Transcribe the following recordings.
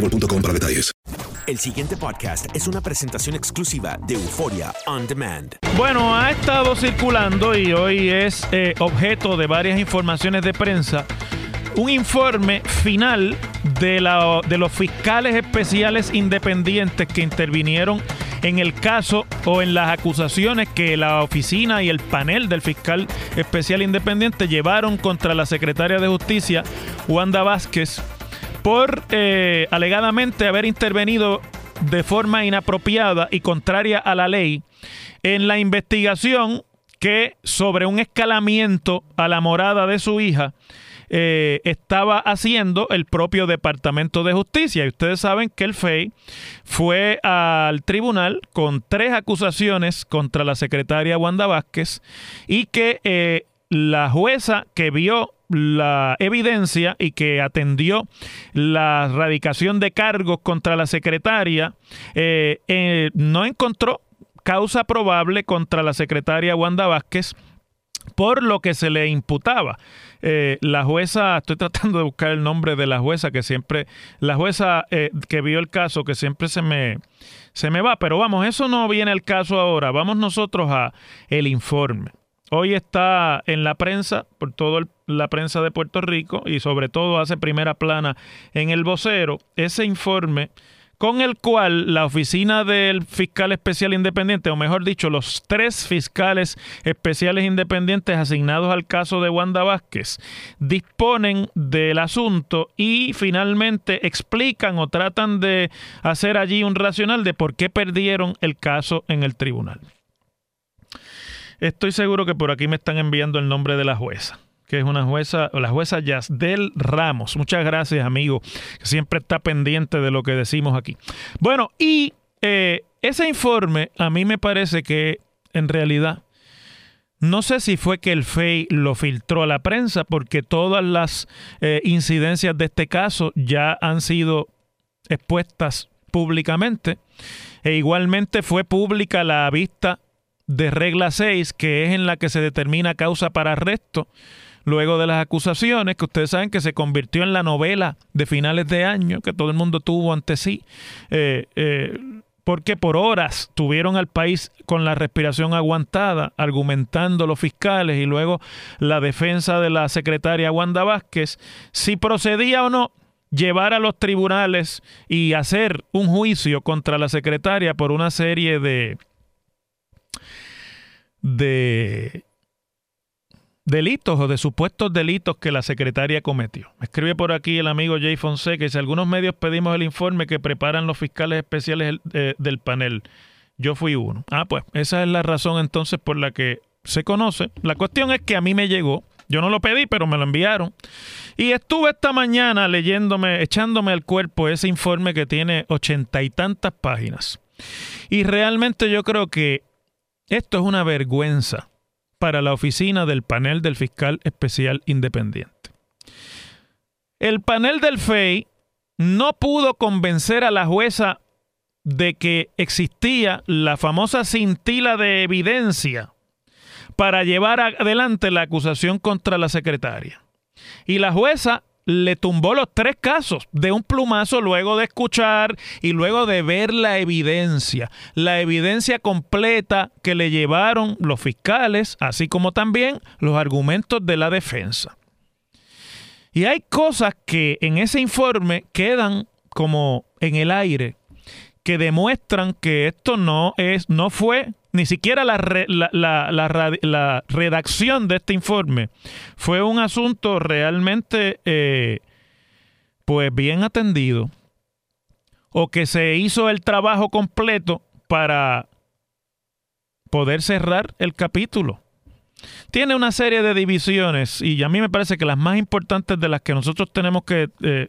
boostmobile.com para detalles. El siguiente podcast es una presentación exclusiva de Euforia On Demand. Bueno, ha estado circulando y hoy es eh, objeto de varias informaciones de prensa un informe final de, la, de los fiscales especiales independientes que intervinieron en el caso o en las acusaciones que la oficina y el panel del fiscal especial independiente llevaron contra la secretaria de Justicia, Wanda Vázquez, por eh, alegadamente haber intervenido de forma inapropiada y contraria a la ley en la investigación que sobre un escalamiento a la morada de su hija eh, estaba haciendo el propio Departamento de Justicia. Y ustedes saben que el FEI fue al tribunal con tres acusaciones contra la secretaria Wanda Vázquez y que eh, la jueza que vio la evidencia y que atendió la radicación de cargos contra la secretaria, eh, eh, no encontró causa probable contra la secretaria Wanda Vázquez por lo que se le imputaba. Eh, la jueza, estoy tratando de buscar el nombre de la jueza que siempre, la jueza que vio el caso que siempre se me, se me va, pero vamos, eso no viene al caso ahora, vamos nosotros a el informe. Hoy está en la prensa, por toda la prensa de Puerto Rico y sobre todo hace primera plana en el vocero, ese informe con el cual la oficina del fiscal especial independiente, o mejor dicho, los tres fiscales especiales independientes asignados al caso de Wanda Vázquez, disponen del asunto y finalmente explican o tratan de hacer allí un racional de por qué perdieron el caso en el tribunal. Estoy seguro que por aquí me están enviando el nombre de la jueza que es una jueza, la jueza Yasdel Ramos. Muchas gracias, amigo, que siempre está pendiente de lo que decimos aquí. Bueno, y eh, ese informe a mí me parece que en realidad no sé si fue que el FEI lo filtró a la prensa, porque todas las eh, incidencias de este caso ya han sido expuestas públicamente. E igualmente fue pública la vista de regla 6, que es en la que se determina causa para arresto luego de las acusaciones, que ustedes saben que se convirtió en la novela de finales de año que todo el mundo tuvo ante sí, eh, eh, porque por horas tuvieron al país con la respiración aguantada, argumentando los fiscales y luego la defensa de la secretaria Wanda Vázquez, si procedía o no llevar a los tribunales y hacer un juicio contra la secretaria por una serie de de delitos o de supuestos delitos que la secretaria cometió. Me escribe por aquí el amigo Jay Fonseca que si algunos medios pedimos el informe que preparan los fiscales especiales del panel. Yo fui uno. Ah, pues esa es la razón entonces por la que se conoce. La cuestión es que a mí me llegó. Yo no lo pedí, pero me lo enviaron. Y estuve esta mañana leyéndome, echándome al cuerpo ese informe que tiene ochenta y tantas páginas. Y realmente yo creo que esto es una vergüenza para la oficina del panel del fiscal especial independiente. El panel del FEI no pudo convencer a la jueza de que existía la famosa cintila de evidencia para llevar adelante la acusación contra la secretaria. Y la jueza le tumbó los tres casos de un plumazo luego de escuchar y luego de ver la evidencia, la evidencia completa que le llevaron los fiscales, así como también los argumentos de la defensa. Y hay cosas que en ese informe quedan como en el aire, que demuestran que esto no es, no fue ni siquiera la, redacción de este informe fue un asunto realmente eh, pues bien atendido o que se hizo el trabajo completo para poder cerrar el capítulo. Tiene una serie de divisiones y a mí me parece que las más importantes de las que nosotros tenemos que eh,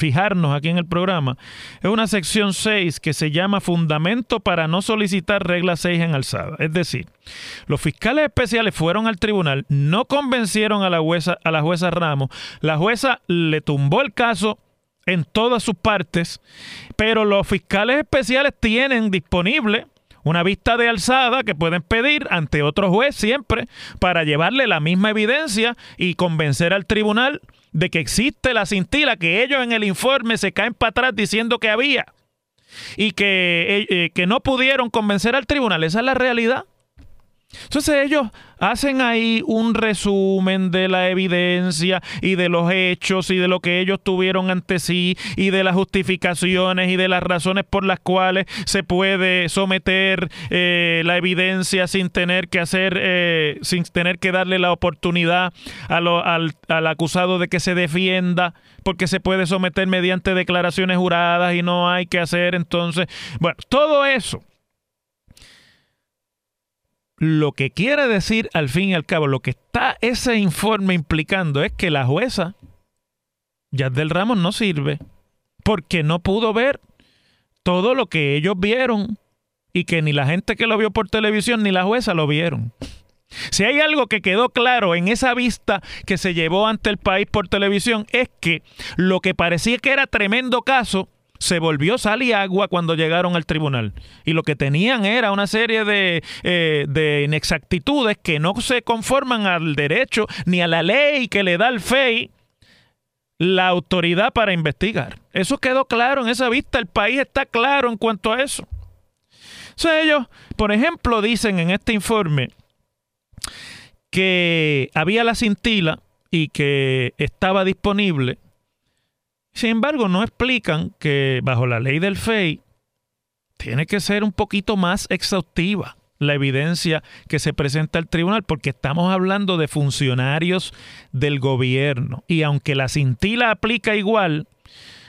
fijarnos aquí en el programa, es una sección 6 que se llama Fundamento para no solicitar regla 6 en alzada. Es decir, los fiscales especiales fueron al tribunal, no convencieron a la jueza, a la jueza Ramos, la jueza le tumbó el caso en todas sus partes, pero los fiscales especiales tienen disponible una vista de alzada que pueden pedir ante otro juez siempre para llevarle la misma evidencia y convencer al tribunal de que existe la cintila que ellos en el informe se caen para atrás diciendo que había y que, eh, eh, que no pudieron convencer al tribunal. Esa es la realidad. Entonces ellos hacen ahí un resumen de la evidencia y de los hechos y de lo que ellos tuvieron ante sí y de las justificaciones y de las razones por las cuales se puede someter eh, la evidencia sin tener que hacer, eh, sin tener que darle la oportunidad al, al acusado de que se defienda, porque se puede someter mediante declaraciones juradas y no hay que hacer. Entonces, bueno, todo eso lo que quiere decir al fin y al cabo, lo que está ese informe implicando es que la jueza, ya del Ramos, no sirve porque no pudo ver todo lo que ellos vieron y que ni la gente que lo vio por televisión ni la jueza lo vieron. Si hay algo que quedó claro en esa vista que se llevó ante el país por televisión es que lo que parecía que era tremendo caso se volvió sal y agua cuando llegaron al tribunal. Y lo que tenían era una serie de, eh, de inexactitudes que no se conforman al derecho ni a la ley que le da al FEI la autoridad para investigar. Eso quedó claro en esa vista. El país está claro en cuanto a eso. O ellos, por ejemplo, dicen en este informe que había la cintila y que estaba disponible sin embargo, no explican que bajo la ley del FEI tiene que ser un poquito más exhaustiva la evidencia que se presenta al tribunal, porque estamos hablando de funcionarios del gobierno. Y aunque la cintila aplica igual,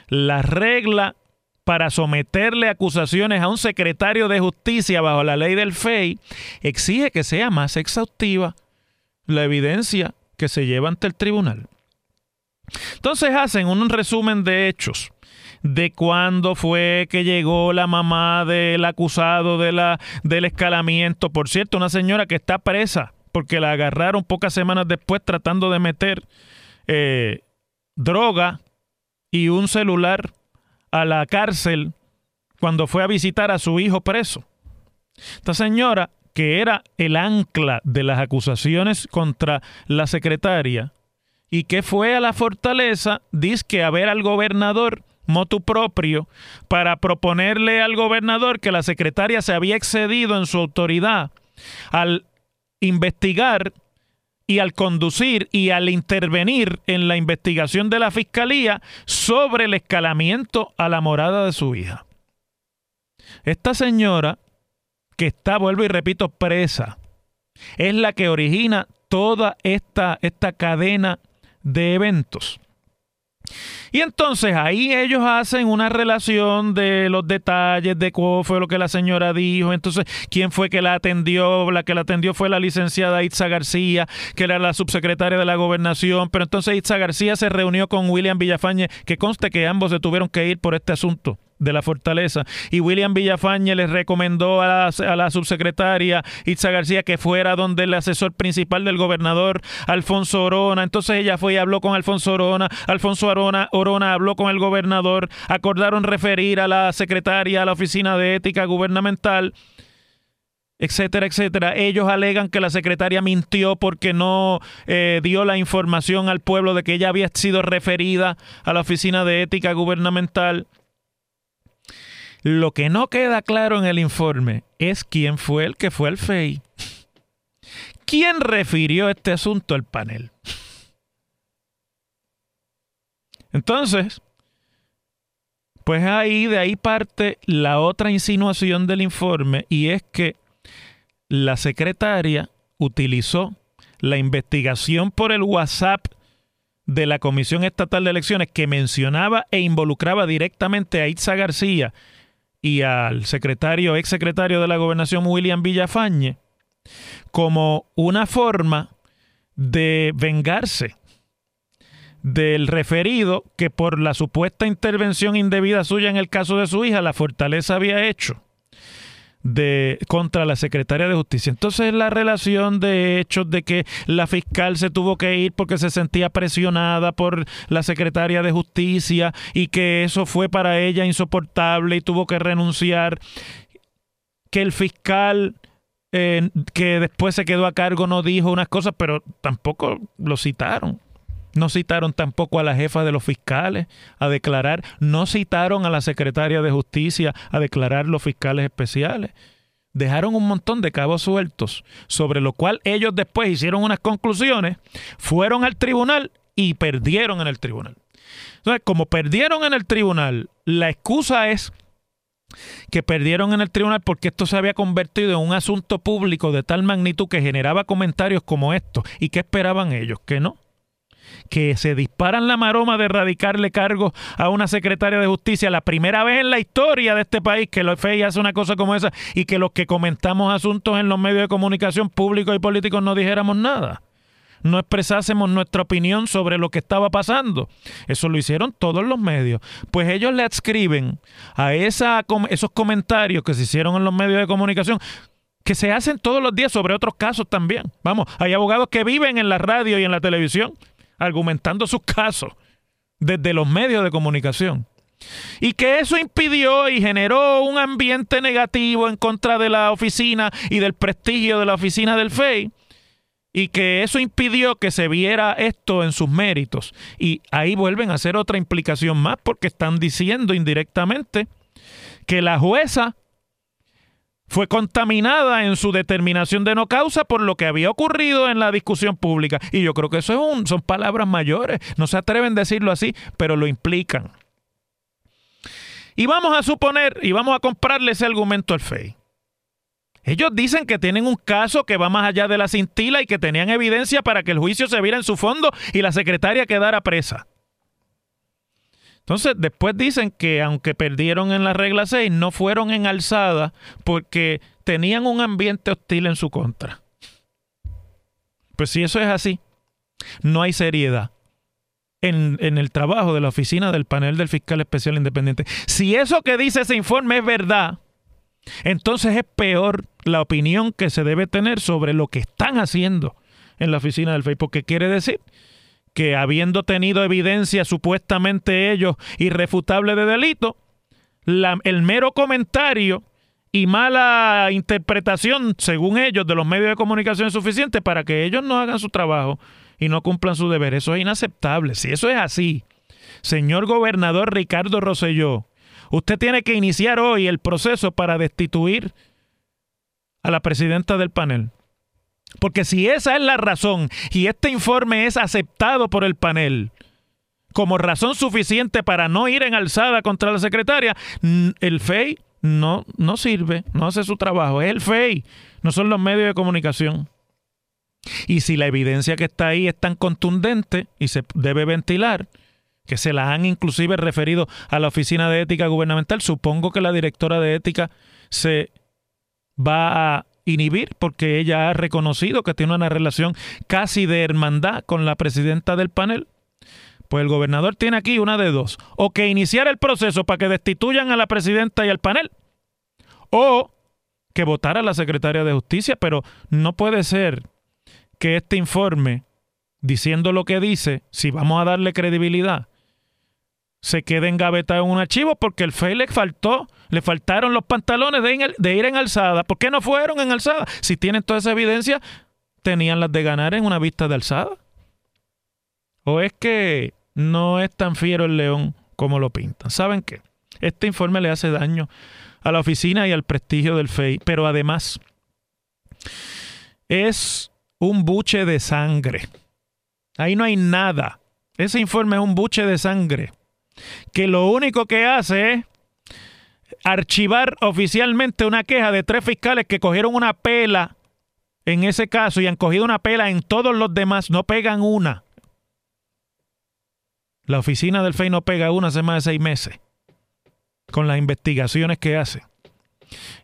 la regla para someterle acusaciones a un secretario de justicia bajo la ley del FEI exige que sea más exhaustiva la evidencia que se lleva ante el tribunal. Entonces hacen un resumen de hechos de cuándo fue que llegó la mamá del acusado de la, del escalamiento. Por cierto, una señora que está presa porque la agarraron pocas semanas después tratando de meter eh, droga y un celular a la cárcel cuando fue a visitar a su hijo preso. Esta señora, que era el ancla de las acusaciones contra la secretaria, y que fue a la fortaleza, dice a ver al gobernador motu propio para proponerle al gobernador que la secretaria se había excedido en su autoridad al investigar y al conducir y al intervenir en la investigación de la fiscalía sobre el escalamiento a la morada de su hija. Esta señora, que está, vuelvo y repito, presa, es la que origina toda esta, esta cadena de eventos. Y entonces ahí ellos hacen una relación de los detalles de cómo fue lo que la señora dijo. Entonces, quién fue que la atendió. La que la atendió fue la licenciada Itza García, que era la subsecretaria de la gobernación. Pero entonces Itza García se reunió con William Villafañe, que conste que ambos se tuvieron que ir por este asunto de la fortaleza. Y William Villafañe les recomendó a la, subsecretaria Itza García que fuera donde el asesor principal del gobernador, Alfonso Orona. Entonces ella fue y habló con Alfonso Orona. Alfonso Orona, habló con el gobernador. Acordaron referir a la secretaria a la Oficina de Ética Gubernamental etcétera, etcétera. Ellos alegan que la secretaria mintió porque no eh, dio la información al pueblo de que ella había sido referida a la Oficina de Ética Gubernamental. Lo que no queda claro en el informe es quién fue el que fue al FEI. ¿Quién refirió este asunto al panel? Entonces, pues ahí de ahí parte la otra insinuación del informe y es que la secretaria utilizó la investigación por el WhatsApp de la Comisión Estatal de Elecciones que mencionaba e involucraba directamente a Itza García y al secretario, ex secretario de la gobernación William Villafañe, como una forma de vengarse del referido que por la supuesta intervención indebida suya en el caso de su hija, la fortaleza había hecho de contra la secretaria de justicia. Entonces la relación de hechos de que la fiscal se tuvo que ir porque se sentía presionada por la secretaria de justicia y que eso fue para ella insoportable y tuvo que renunciar, que el fiscal eh, que después se quedó a cargo no dijo unas cosas, pero tampoco lo citaron. No citaron tampoco a la jefa de los fiscales a declarar, no citaron a la secretaria de justicia a declarar los fiscales especiales. Dejaron un montón de cabos sueltos, sobre lo cual ellos después hicieron unas conclusiones, fueron al tribunal y perdieron en el tribunal. Entonces, como perdieron en el tribunal, la excusa es que perdieron en el tribunal porque esto se había convertido en un asunto público de tal magnitud que generaba comentarios como estos. ¿Y qué esperaban ellos? Que no que se disparan la maroma de erradicarle cargos a una secretaria de justicia, la primera vez en la historia de este país que lo FEI hace una cosa como esa y que los que comentamos asuntos en los medios de comunicación públicos y políticos no dijéramos nada no expresásemos nuestra opinión sobre lo que estaba pasando. Eso lo hicieron todos los medios. Pues ellos le adscriben a esos comentarios que se hicieron en los medios de comunicación que se hacen todos los días sobre otros casos también. Vamos, hay abogados que viven en la radio y en la televisión argumentando sus casos desde los medios de comunicación. Y que eso impidió y generó un ambiente negativo en contra de la oficina y del prestigio de la oficina del FEI. Y que eso impidió que se viera esto en sus méritos. Y ahí vuelven a hacer otra implicación más porque están diciendo indirectamente que la jueza fue contaminada en su determinación de no causa por lo que había ocurrido en la discusión pública. Y yo creo que eso es un, son palabras mayores. No se atreven a decirlo así, pero lo implican. Y vamos a suponer, y vamos a comprarle ese argumento al FEI. Ellos dicen que tienen un caso que va más allá de la cintila y que tenían evidencia para que el juicio se viera en su fondo y la secretaria quedara presa. Entonces, después dicen que aunque perdieron en la regla 6, no fueron en alzada porque tenían un ambiente hostil en su contra. Pues si eso es así, no hay seriedad en, en, el trabajo de la oficina del panel del fiscal especial independiente. Si eso que dice ese informe es verdad, entonces es peor la opinión que se debe tener sobre lo que están haciendo en la oficina del FEI, porque quiere decir que habiendo tenido evidencia supuestamente ellos irrefutable de delito, el mero comentario y mala interpretación, según ellos, de los medios de comunicación es suficiente para que ellos no hagan su trabajo y no cumplan su deber. Eso es inaceptable. Si eso es así, señor gobernador Ricardo Rosselló, usted tiene que iniciar hoy el proceso para destituir a la presidenta del panel. Porque si esa es la razón y este informe es aceptado por el panel como razón suficiente para no ir en alzada contra la secretaria, el FEI no, no sirve, no hace su trabajo. Es el FEI, no son los medios de comunicación. Y si la evidencia que está ahí es tan contundente y se debe ventilar, que se la han inclusive referido a la Oficina de Ética Gubernamental, supongo que la directora de Ética se va a inhibir porque ella ha reconocido que tiene una relación casi de hermandad con la presidenta del panel. Pues el gobernador tiene aquí una de dos. O que iniciar el proceso para que destituyan a la presidenta y al panel. O que votara la secretaria de justicia. Pero no puede ser que este informe, diciendo lo que dice, si vamos a darle credibilidad, se quede engavetado en un archivo porque el FEI le faltó, le faltaron los pantalones de, ir en alzada. ¿Por qué no fueron en alzada? Si tienen toda esa evidencia, tenían las de ganar en una vista de alzada. ¿O es que no es tan fiero el león como lo pintan. ¿Saben qué? Este informe le hace daño a la oficina y al prestigio del FEI, pero además es un buche de sangre. Ahí no hay nada. Ese informe es un buche de sangre que lo único que hace es archivar oficialmente una queja de tres fiscales que cogieron una pela en ese caso y han cogido una pela en todos los demás, no pegan una. La oficina del FEI no pega una hace más de seis meses con las investigaciones que hace.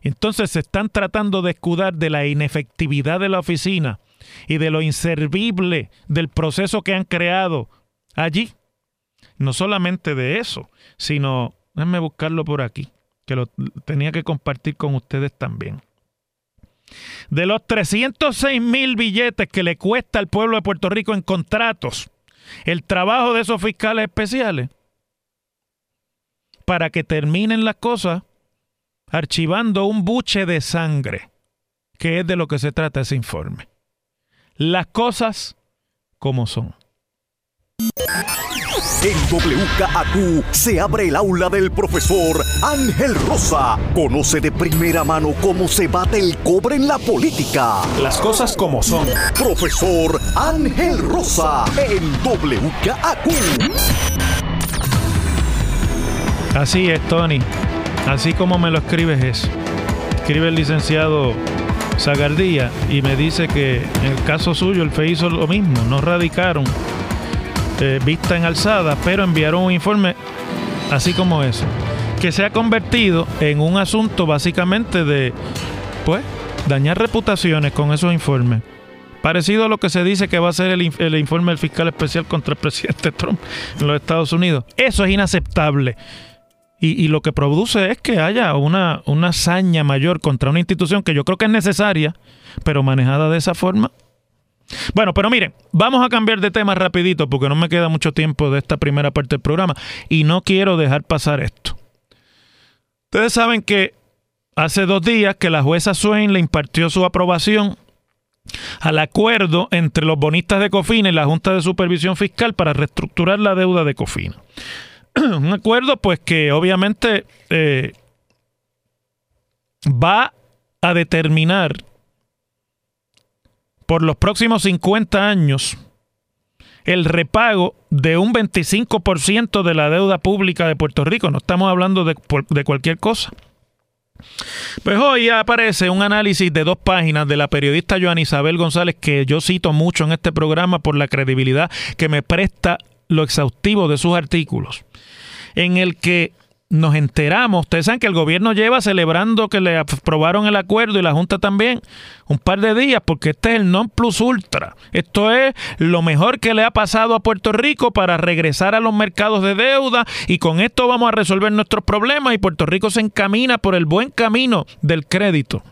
Entonces se están tratando de escudar de la inefectividad de la oficina y de lo inservible del proceso que han creado allí. No solamente de eso, sino, déjenme buscarlo por aquí, que lo tenía que compartir con ustedes también. De los 306 mil billetes que le cuesta al pueblo de Puerto Rico en contratos el trabajo de esos fiscales especiales para que terminen las cosas archivando un buche de sangre, que es de lo que se trata ese informe. Las cosas como son. En WKAQ se abre el aula del profesor Ángel Rosa. Conoce de primera mano cómo se bate el cobre en la política. Las cosas como son. Profesor Ángel Rosa en WKAQ. Así es, Tony. Así como me lo escribes es. Escribe el licenciado Zagardía y me dice que en el caso suyo el FE hizo lo mismo. No radicaron eh, vista en alzada, pero enviaron un informe así como eso, que se ha convertido en un asunto básicamente de, pues, dañar reputaciones con esos informes. Parecido a lo que se dice que va a ser el, informe del fiscal especial contra el presidente Trump en los Estados Unidos. Eso es inaceptable. Y, y, lo que produce es que haya una, una hazaña mayor contra una institución que yo creo que es necesaria, pero manejada de esa forma, bueno, pero miren, vamos a cambiar de tema rapidito porque no me queda mucho tiempo de esta primera parte del programa y no quiero dejar pasar esto. Ustedes saben que hace dos días que la jueza Swain le impartió su aprobación al acuerdo entre los bonistas de Cofina y la Junta de Supervisión Fiscal para reestructurar la deuda de Cofina. Un acuerdo pues que obviamente eh, va a determinar por los próximos 50 años el repago de un 25% de la deuda pública de Puerto Rico. No estamos hablando de, cualquier cosa. Pues hoy aparece un análisis de dos páginas de la periodista Joan Isabel González, que yo cito mucho en este programa por la credibilidad que me presta lo exhaustivo de sus artículos, en el que nos enteramos, ustedes saben que el gobierno lleva celebrando que le aprobaron el acuerdo y la Junta también un par de días porque este es el non plus ultra. Esto es lo mejor que le ha pasado a Puerto Rico para regresar a los mercados de deuda y con esto vamos a resolver nuestros problemas y Puerto Rico se encamina por el buen camino del crédito.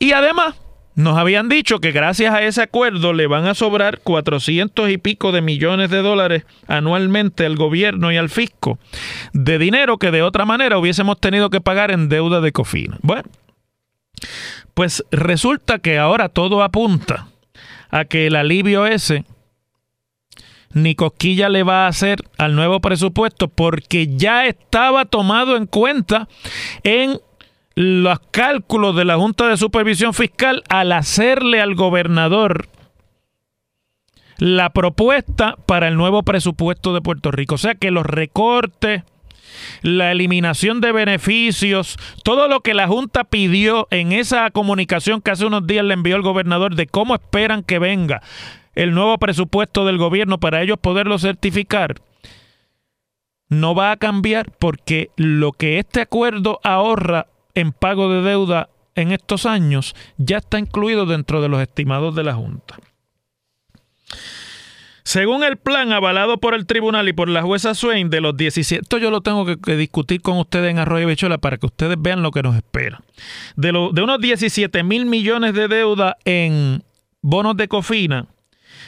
Y además, nos habían dicho que gracias a ese acuerdo le van a sobrar 400 y pico de millones de dólares anualmente al gobierno y al fisco de dinero que de otra manera hubiésemos tenido que pagar en deuda de cofina. Bueno, pues resulta que ahora todo apunta a que el alivio ese ni cosquilla le va a hacer al nuevo presupuesto porque ya estaba tomado en cuenta en los cálculos de la Junta de Supervisión Fiscal al hacerle al gobernador la propuesta para el nuevo presupuesto de Puerto Rico. O sea que los recortes la eliminación de beneficios, todo lo que la Junta pidió en esa comunicación que hace unos días le envió el gobernador de cómo esperan que venga el nuevo presupuesto del gobierno para ellos poderlo certificar, no va a cambiar porque lo que este acuerdo ahorra en pago de deuda en estos años ya está incluido dentro de los estimados de la Junta. Según el plan avalado por el tribunal y por la jueza Swain de los 17, esto yo lo tengo que, discutir con ustedes en Arroyo Bichola para que ustedes vean lo que nos espera. De, lo, de unos 17 mil millones de deuda en bonos de cofina,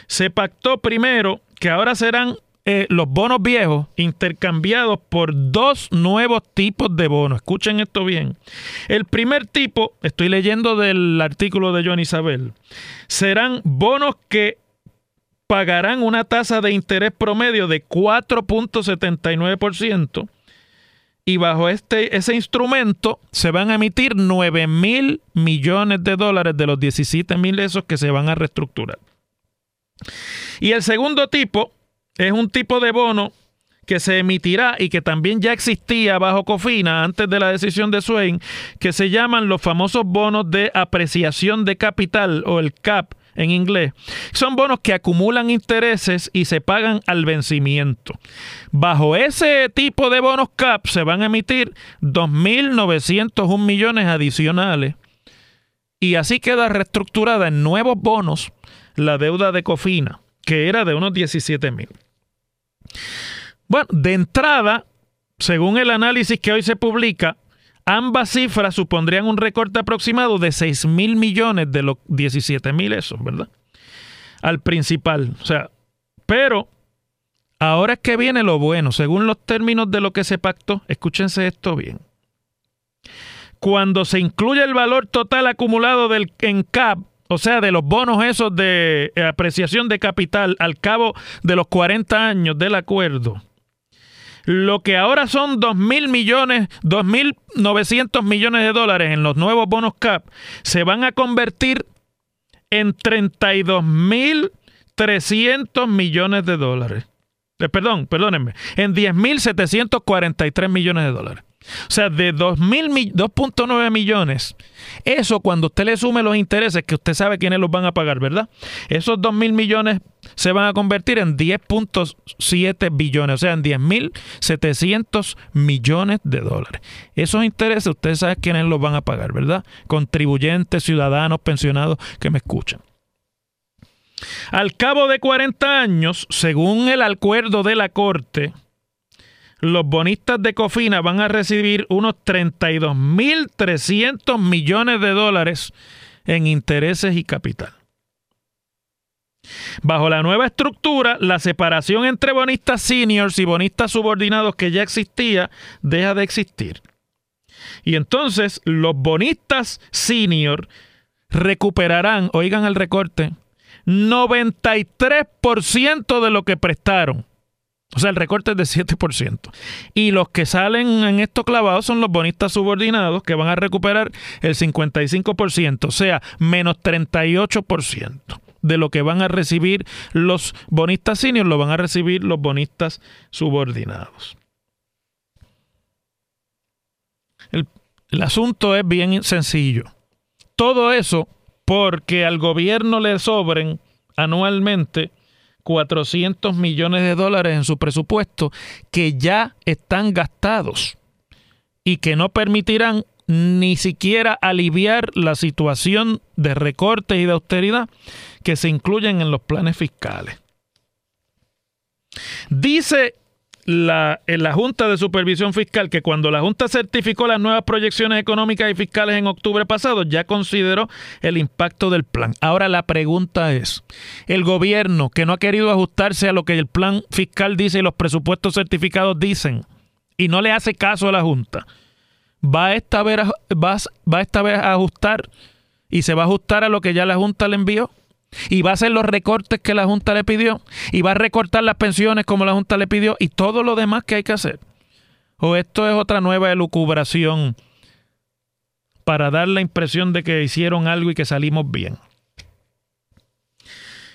se pactó primero que ahora serán eh, los bonos viejos intercambiados por dos nuevos tipos de bonos. Escuchen esto bien. El primer tipo, estoy leyendo del artículo de John Isabel, serán bonos que pagarán una tasa de interés promedio de 4.79% y bajo este, ese instrumento se van a emitir 9 mil millones de dólares de los 17 mil esos que se van a reestructurar. Y el segundo tipo es un tipo de bono que se emitirá y que también ya existía bajo Cofina antes de la decisión de Swain, que se llaman los famosos bonos de apreciación de capital o el CAP en inglés. Son bonos que acumulan intereses y se pagan al vencimiento. Bajo ese tipo de bonos CAP se van a emitir 2.901 millones adicionales y así queda reestructurada en nuevos bonos la deuda de Cofina, que era de unos 17 mil. Bueno, de entrada, según el análisis que hoy se publica, ambas cifras supondrían un recorte aproximado de 6 mil millones de los 17 mil esos, ¿verdad? Al principal. O sea, pero ahora es que viene lo bueno. Según los términos de lo que se pactó, escúchense esto bien. Cuando se incluye el valor total acumulado del en CAP, o sea, de los bonos esos de apreciación de capital al cabo de los 40 años del acuerdo, lo que ahora son 2 mil millones, 2.900 millones de dólares en los nuevos bonos CAP, se van a convertir en 32.300 millones de dólares. Eh, perdón, perdónenme, en 10.743 millones de dólares. O sea, de 2.9 millones, eso cuando usted le sume los intereses, que usted sabe quiénes los van a pagar, ¿verdad? Esos 2.000 millones se van a convertir en 10.7 billones, o sea, en 10.700 millones de dólares. Esos intereses, usted sabe quiénes los van a pagar, ¿verdad? Contribuyentes, ciudadanos, pensionados que me escuchan. Al cabo de 40 años, según el acuerdo de la Corte, los bonistas de Cofina van a recibir unos 32.300 millones de dólares en intereses y capital. Bajo la nueva estructura, la separación entre bonistas seniors y bonistas subordinados que ya existía deja de existir. Y entonces los bonistas senior recuperarán, oigan el recorte, 93% de lo que prestaron o sea, el recorte es de 7%. Y los que salen en estos clavados son los bonistas subordinados que van a recuperar el 55%, o sea, menos 38% de lo que van a recibir los bonistas seniors, lo van a recibir los bonistas subordinados. El asunto es bien sencillo. Todo eso porque al gobierno le sobren anualmente 400 millones de dólares en su presupuesto que ya están gastados y que no permitirán ni siquiera aliviar la situación de recortes y de austeridad que se incluyen en los planes fiscales. Dice la, en la Junta de Supervisión Fiscal que cuando la Junta certificó las nuevas proyecciones económicas y fiscales en octubre pasado, ya consideró el impacto del plan. Ahora la pregunta es, el gobierno que no ha querido ajustarse a lo que el plan fiscal dice y los presupuestos certificados dicen, y no le hace caso a la Junta, ¿va esta vez, va, va esta vez a ajustar y se va a ajustar a lo que ya la Junta le envió? Y va a hacer los recortes que la Junta le pidió y va a recortar las pensiones como la Junta le pidió y todo lo demás que hay que hacer. O esto es otra nueva elucubración para dar la impresión de que hicieron algo y que salimos bien.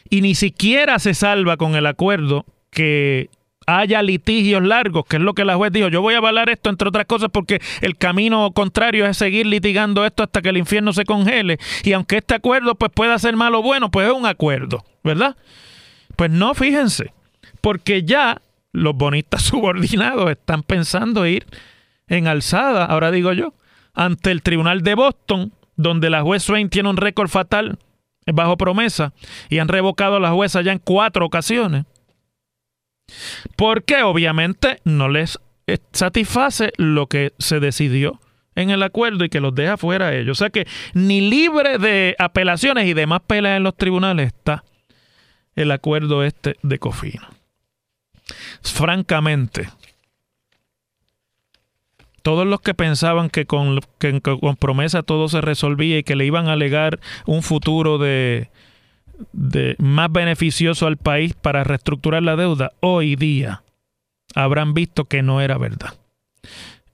Y ni siquiera se salva con el acuerdo que haya litigios largos, que es lo que la juez dijo. Yo voy a avalar esto, entre otras cosas, porque el camino contrario es seguir litigando esto hasta que el infierno se congele. Y aunque este acuerdo pues pueda ser malo o bueno, pues es un acuerdo, ¿verdad? Pues no, fíjense, porque ya los bonistas subordinados están pensando ir en alzada, ahora digo yo, ante el Tribunal de Boston, donde la juez Swain tiene un récord fatal bajo promesa y han revocado a la jueza ya en cuatro ocasiones. Porque obviamente no les satisface lo que se decidió en el acuerdo y que los deja fuera a ellos. O sea que ni libre de apelaciones y demás peleas en los tribunales está el acuerdo este de Cofino. Francamente, todos los que pensaban que con, con promesa todo se resolvía y que le iban a alegar un futuro de, de más beneficioso al país para reestructurar la deuda, hoy día habrán visto que no era verdad.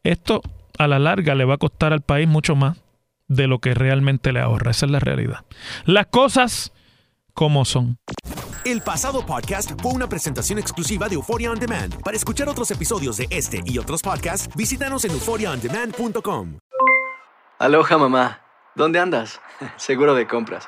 Esto a la larga le va a costar al país mucho más de lo que realmente le ahorra. Esa es la realidad. Las cosas como son. El pasado podcast fue una presentación exclusiva de Euphoria On Demand. Para escuchar otros episodios de este y otros podcasts, visítanos en euphoriaondemand.com. Aloha mamá, ¿dónde andas? Seguro de compras.